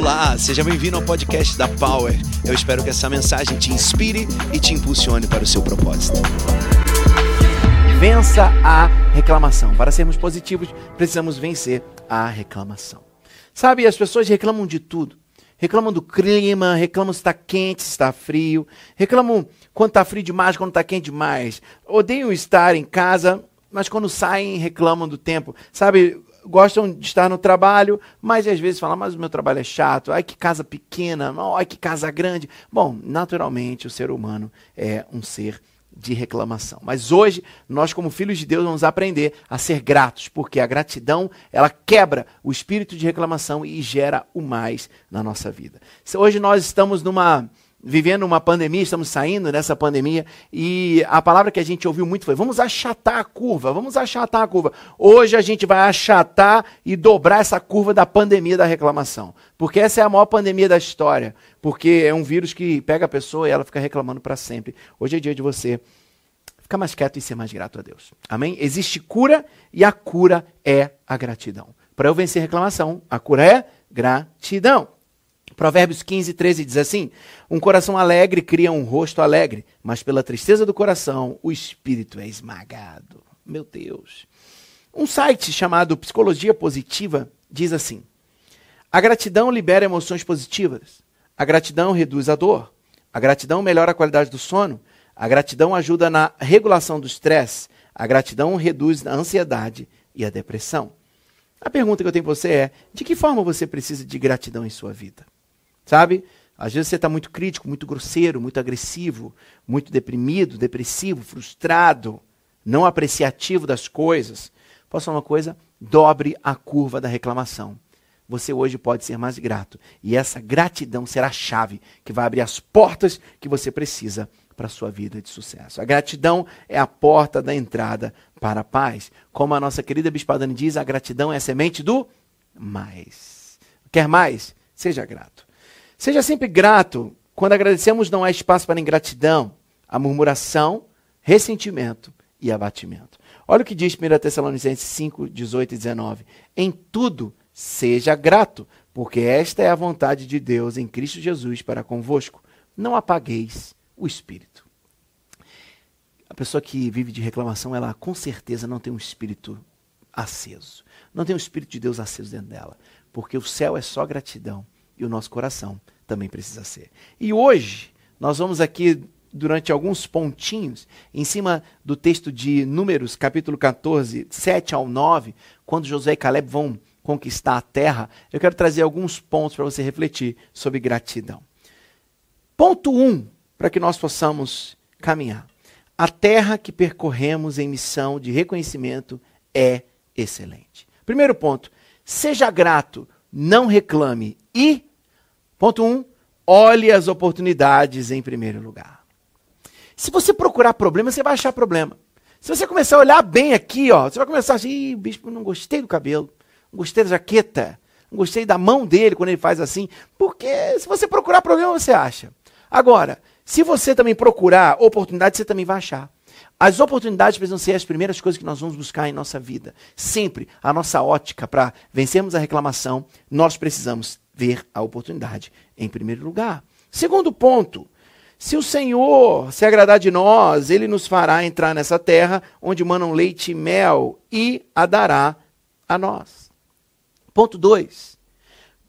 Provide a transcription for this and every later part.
Olá, seja bem-vindo ao podcast da Power. Eu espero que essa mensagem te inspire e te impulsione para o seu propósito. Vença a reclamação. Para sermos positivos, precisamos vencer a reclamação. Sabe, as pessoas reclamam de tudo. Reclamam do clima, reclamam se está quente, se está frio, reclamam quando está frio demais, quando está quente demais. Odeiam estar em casa, mas quando saem reclamam do tempo. Sabe, gostam de estar no trabalho, mas às vezes falam, mas o meu trabalho é chato, ai que casa pequena, ai que casa grande. Bom, naturalmente o ser humano é um ser de reclamação. Mas hoje, nós como filhos de Deus vamos aprender a ser gratos, porque a gratidão, ela quebra o espírito de reclamação e gera o mais na nossa vida. Hoje nós estamos numa vivendo uma pandemia, estamos saindo dessa pandemia, e a palavra que a gente ouviu muito foi: vamos achatar a curva, vamos achatar a curva. Hoje a gente vai achatar e dobrar essa curva da pandemia da reclamação. Porque essa é a maior pandemia da história. Porque é um vírus que pega a pessoa e ela fica reclamando para sempre. Hoje é dia de você ficar mais quieto e ser mais grato a Deus. Amém? Existe cura e a cura é a gratidão. Para eu vencer reclamação, a cura é gratidão. Provérbios 15, 13 diz assim: Um coração alegre cria um rosto alegre, mas pela tristeza do coração o espírito é esmagado. Meu Deus. Um site chamado Psicologia Positiva diz assim: A gratidão libera emoções positivas. A gratidão reduz a dor. A gratidão melhora a qualidade do sono. A gratidão ajuda na regulação do estresse. A gratidão reduz a ansiedade e a depressão. A pergunta que eu tenho para você é: de que forma você precisa de gratidão em sua vida? Sabe? Às vezes você está muito crítico, muito grosseiro, muito agressivo, muito deprimido, depressivo, frustrado, não apreciativo das coisas. Posso falar uma coisa? Dobre a curva da reclamação. Você hoje pode ser mais grato. E essa gratidão será a chave que vai abrir as portas que você precisa para a sua vida de sucesso. A gratidão é a porta da entrada para a paz. Como a nossa querida Bispadani diz, a gratidão é a semente do mais. Quer mais? Seja grato. Seja sempre grato. Quando agradecemos, não há espaço para ingratidão, a murmuração, ressentimento e abatimento. Olha o que diz 1 Tessalonicenses 5, 18 e 19. Em tudo, seja grato, porque esta é a vontade de Deus em Cristo Jesus para convosco. Não apagueis o espírito. A pessoa que vive de reclamação, ela com certeza não tem um espírito aceso. Não tem um espírito de Deus aceso dentro dela. Porque o céu é só gratidão e o nosso coração também precisa ser. E hoje, nós vamos aqui, durante alguns pontinhos, em cima do texto de Números, capítulo 14, 7 ao 9, quando José e Caleb vão conquistar a terra, eu quero trazer alguns pontos para você refletir sobre gratidão. Ponto 1, um, para que nós possamos caminhar. A terra que percorremos em missão de reconhecimento é excelente. Primeiro ponto, seja grato, não reclame e Ponto 1. Um, olhe as oportunidades em primeiro lugar. Se você procurar problema, você vai achar problema. Se você começar a olhar bem aqui, ó, você vai começar assim, bispo, não gostei do cabelo, não gostei da jaqueta, não gostei da mão dele quando ele faz assim. Porque se você procurar problema, você acha. Agora, se você também procurar oportunidade, você também vai achar. As oportunidades precisam ser as primeiras coisas que nós vamos buscar em nossa vida. Sempre a nossa ótica para vencermos a reclamação, nós precisamos ver a oportunidade em primeiro lugar. Segundo ponto, se o Senhor se agradar de nós, ele nos fará entrar nessa terra onde manam leite e mel e a dará a nós. Ponto 2.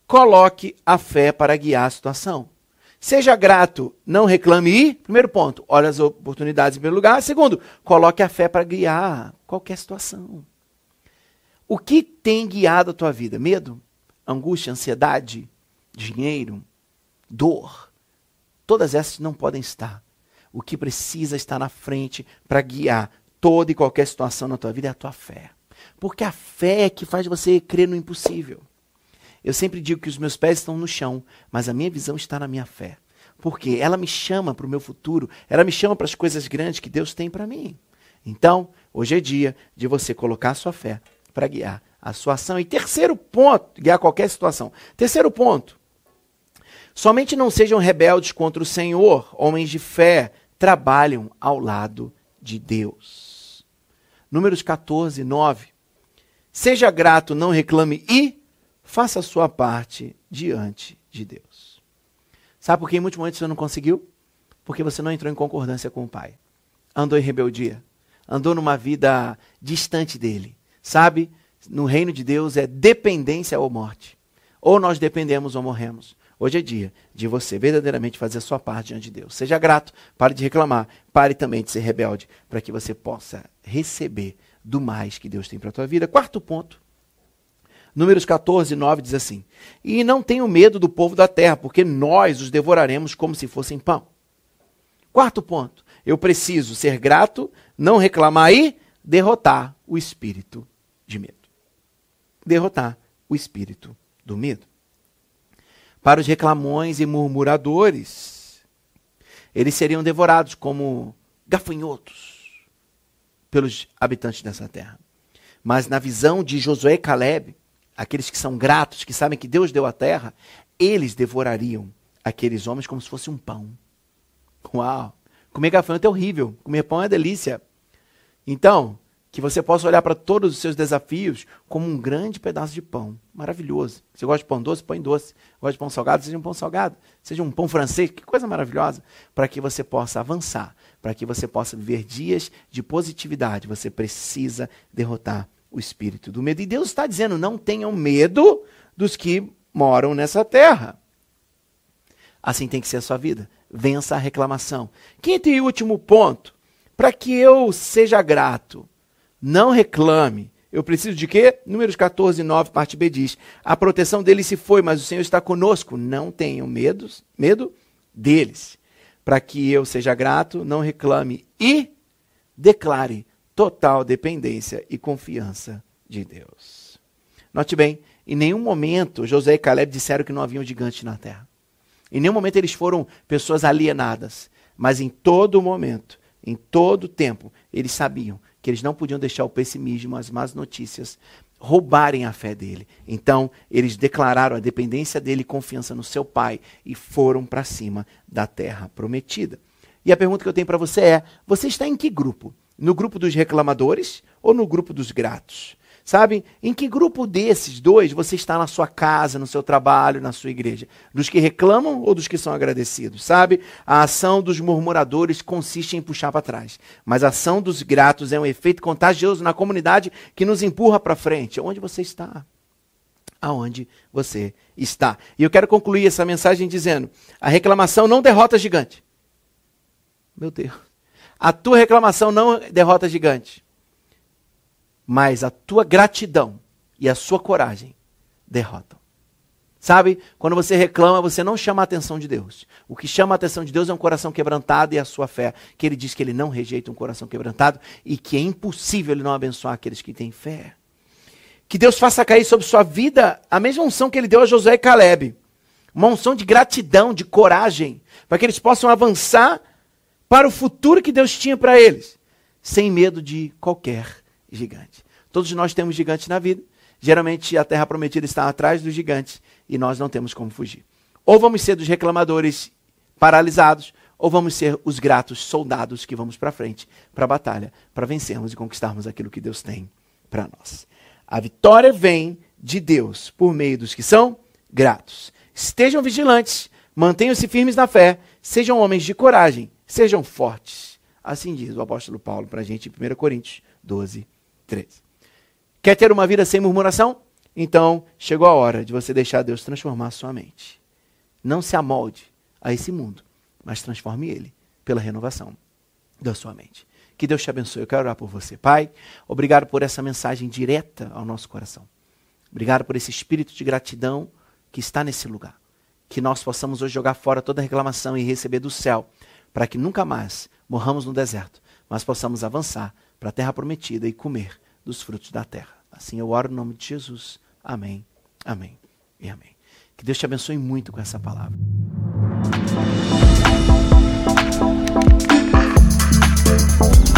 Coloque a fé para guiar a situação. Seja grato, não reclame e, primeiro ponto, olhe as oportunidades em primeiro lugar. Segundo, coloque a fé para guiar qualquer situação. O que tem guiado a tua vida? Medo? Angústia, ansiedade, dinheiro, dor. Todas essas não podem estar. O que precisa estar na frente para guiar toda e qualquer situação na tua vida é a tua fé. Porque a fé é que faz você crer no impossível. Eu sempre digo que os meus pés estão no chão, mas a minha visão está na minha fé. Porque ela me chama para o meu futuro, ela me chama para as coisas grandes que Deus tem para mim. Então, hoje é dia de você colocar a sua fé para guiar a sua ação. E terceiro ponto, guiar qualquer situação. Terceiro ponto. Somente não sejam rebeldes contra o Senhor, homens de fé, trabalham ao lado de Deus. Números 14, 9. Seja grato, não reclame e faça a sua parte diante de Deus. Sabe por que em muitos momentos você não conseguiu? Porque você não entrou em concordância com o Pai. Andou em rebeldia. Andou numa vida distante dele. Sabe? No reino de Deus é dependência ou morte. Ou nós dependemos ou morremos. Hoje é dia de você verdadeiramente fazer a sua parte diante de Deus. Seja grato, pare de reclamar, pare também de ser rebelde, para que você possa receber do mais que Deus tem para a tua vida. Quarto ponto. Números 14, 9 diz assim: E não tenho medo do povo da terra, porque nós os devoraremos como se fossem pão. Quarto ponto. Eu preciso ser grato, não reclamar e derrotar o espírito de medo. Derrotar o espírito do medo para os reclamões e murmuradores. Eles seriam devorados como gafanhotos pelos habitantes dessa terra. Mas na visão de Josué e Caleb, aqueles que são gratos, que sabem que Deus deu a terra, eles devorariam aqueles homens como se fosse um pão. Uau! Comer gafanhoto é horrível, comer pão é delícia. Então, que você possa olhar para todos os seus desafios como um grande pedaço de pão. Maravilhoso. Você gosta de pão doce? Põe doce. Gosta de pão salgado? Seja um pão salgado. Seja um pão francês. Que coisa maravilhosa. Para que você possa avançar. Para que você possa viver dias de positividade. Você precisa derrotar o espírito do medo. E Deus está dizendo: não tenham medo dos que moram nessa terra. Assim tem que ser a sua vida. Vença a reclamação. Quinto e último ponto. Para que eu seja grato não reclame. Eu preciso de quê? Números 14, 9, parte B diz: A proteção deles se foi, mas o Senhor está conosco. Não tenham medo, medo deles. Para que eu seja grato, não reclame e declare total dependência e confiança de Deus. Note bem, em nenhum momento José e Caleb disseram que não haviam gigantes na terra. Em nenhum momento eles foram pessoas alienadas, mas em todo momento, em todo tempo, eles sabiam que eles não podiam deixar o pessimismo, as más notícias roubarem a fé dele. Então, eles declararam a dependência dele e confiança no seu pai e foram para cima da terra prometida. E a pergunta que eu tenho para você é: você está em que grupo? No grupo dos reclamadores ou no grupo dos gratos? Sabe? Em que grupo desses dois você está na sua casa, no seu trabalho, na sua igreja? Dos que reclamam ou dos que são agradecidos? Sabe? A ação dos murmuradores consiste em puxar para trás, mas a ação dos gratos é um efeito contagioso na comunidade que nos empurra para frente. Onde você está? Aonde você está? E eu quero concluir essa mensagem dizendo: a reclamação não derrota gigante. Meu Deus. A tua reclamação não derrota gigante mas a tua gratidão e a sua coragem derrotam. Sabe, quando você reclama, você não chama a atenção de Deus. O que chama a atenção de Deus é um coração quebrantado e a sua fé. Que ele diz que ele não rejeita um coração quebrantado e que é impossível ele não abençoar aqueles que têm fé. Que Deus faça cair sobre sua vida a mesma unção que ele deu a Josué e Caleb. Uma unção de gratidão, de coragem, para que eles possam avançar para o futuro que Deus tinha para eles, sem medo de qualquer gigante. Todos nós temos gigantes na vida. Geralmente a terra prometida está atrás dos gigantes e nós não temos como fugir. Ou vamos ser dos reclamadores paralisados, ou vamos ser os gratos soldados que vamos para frente, para a batalha, para vencermos e conquistarmos aquilo que Deus tem para nós. A vitória vem de Deus por meio dos que são gratos. Estejam vigilantes, mantenham-se firmes na fé, sejam homens de coragem, sejam fortes. Assim diz o apóstolo Paulo para a gente em 1 Coríntios 12, 13. Quer ter uma vida sem murmuração? Então chegou a hora de você deixar Deus transformar sua mente. Não se amolde a esse mundo, mas transforme ele pela renovação da sua mente. Que Deus te abençoe. Eu quero orar por você. Pai, obrigado por essa mensagem direta ao nosso coração. Obrigado por esse espírito de gratidão que está nesse lugar. Que nós possamos hoje jogar fora toda reclamação e receber do céu, para que nunca mais morramos no deserto, mas possamos avançar para a terra prometida e comer dos frutos da terra. Assim eu oro em nome de Jesus. Amém, amém e amém. Que Deus te abençoe muito com essa palavra. Música